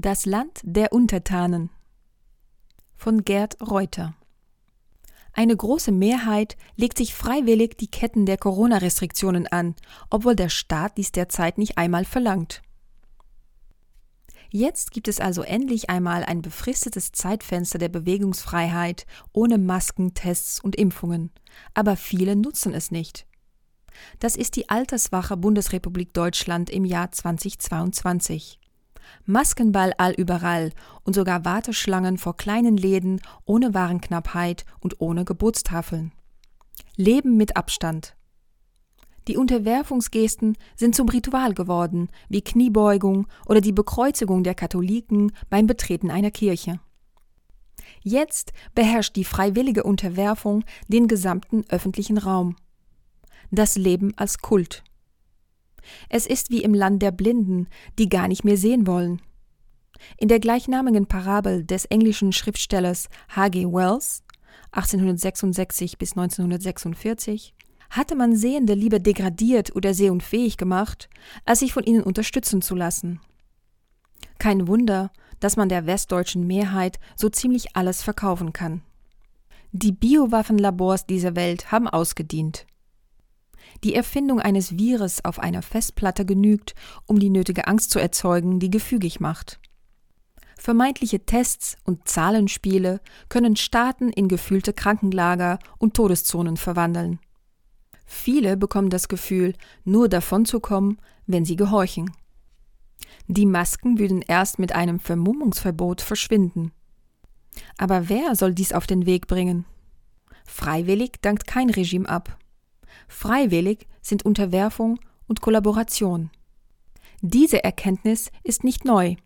Das Land der Untertanen von Gerd Reuter Eine große Mehrheit legt sich freiwillig die Ketten der Corona-Restriktionen an, obwohl der Staat dies derzeit nicht einmal verlangt. Jetzt gibt es also endlich einmal ein befristetes Zeitfenster der Bewegungsfreiheit ohne Masken, Tests und Impfungen. Aber viele nutzen es nicht. Das ist die Alterswache Bundesrepublik Deutschland im Jahr 2022. Maskenball allüberall und sogar Warteschlangen vor kleinen Läden ohne Warenknappheit und ohne Geburtstafeln. Leben mit Abstand. Die Unterwerfungsgesten sind zum Ritual geworden, wie Kniebeugung oder die Bekreuzigung der Katholiken beim Betreten einer Kirche. Jetzt beherrscht die freiwillige Unterwerfung den gesamten öffentlichen Raum. Das Leben als Kult. Es ist wie im Land der Blinden, die gar nicht mehr sehen wollen. In der gleichnamigen Parabel des englischen Schriftstellers H.G. Wells 1866 bis 1946 hatte man Sehende lieber degradiert oder sehunfähig gemacht, als sich von ihnen unterstützen zu lassen. Kein Wunder, dass man der westdeutschen Mehrheit so ziemlich alles verkaufen kann. Die Biowaffenlabors dieser Welt haben ausgedient. Die Erfindung eines Virus auf einer Festplatte genügt, um die nötige Angst zu erzeugen, die gefügig macht. Vermeintliche Tests und Zahlenspiele können Staaten in gefühlte Krankenlager und Todeszonen verwandeln. Viele bekommen das Gefühl, nur davonzukommen, wenn sie gehorchen. Die Masken würden erst mit einem Vermummungsverbot verschwinden. Aber wer soll dies auf den Weg bringen? Freiwillig dankt kein Regime ab. Freiwillig sind Unterwerfung und Kollaboration. Diese Erkenntnis ist nicht neu.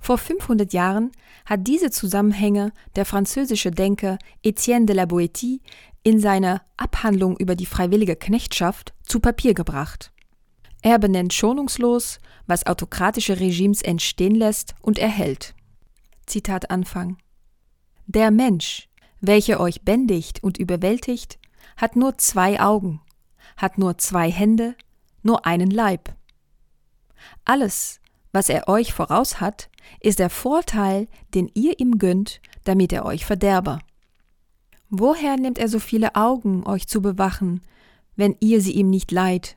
Vor 500 Jahren hat diese Zusammenhänge der französische Denker Etienne de la Boétie in seiner Abhandlung über die freiwillige Knechtschaft zu Papier gebracht. Er benennt schonungslos, was autokratische Regimes entstehen lässt und erhält. Zitat Anfang. Der Mensch, welcher euch bändigt und überwältigt, hat nur zwei Augen, hat nur zwei Hände, nur einen Leib. Alles, was er euch voraus hat, ist der Vorteil, den ihr ihm gönnt, damit er euch verderbe. Woher nimmt er so viele Augen, euch zu bewachen, wenn ihr sie ihm nicht leiht?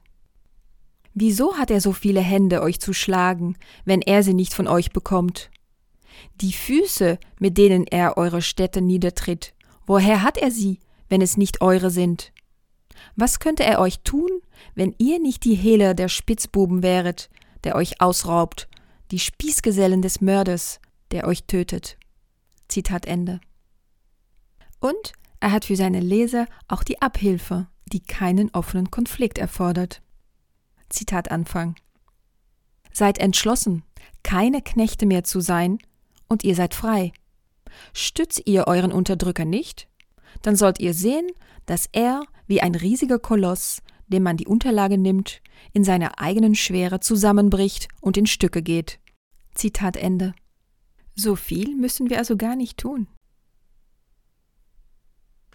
Wieso hat er so viele Hände, euch zu schlagen, wenn er sie nicht von euch bekommt? Die Füße, mit denen er eure Städte niedertritt, woher hat er sie, wenn es nicht eure sind? Was könnte er euch tun, wenn ihr nicht die Hehler der Spitzbuben wäret, der euch ausraubt, die Spießgesellen des Mörders, der euch tötet? Zitat Ende. Und er hat für seine Leser auch die Abhilfe, die keinen offenen Konflikt erfordert. Zitat Anfang. Seid entschlossen, keine Knechte mehr zu sein, und ihr seid frei. Stützt ihr euren Unterdrücker nicht, dann sollt ihr sehen, dass er wie ein riesiger Koloss, dem man die Unterlage nimmt, in seiner eigenen Schwere zusammenbricht und in Stücke geht. Zitat Ende. So viel müssen wir also gar nicht tun.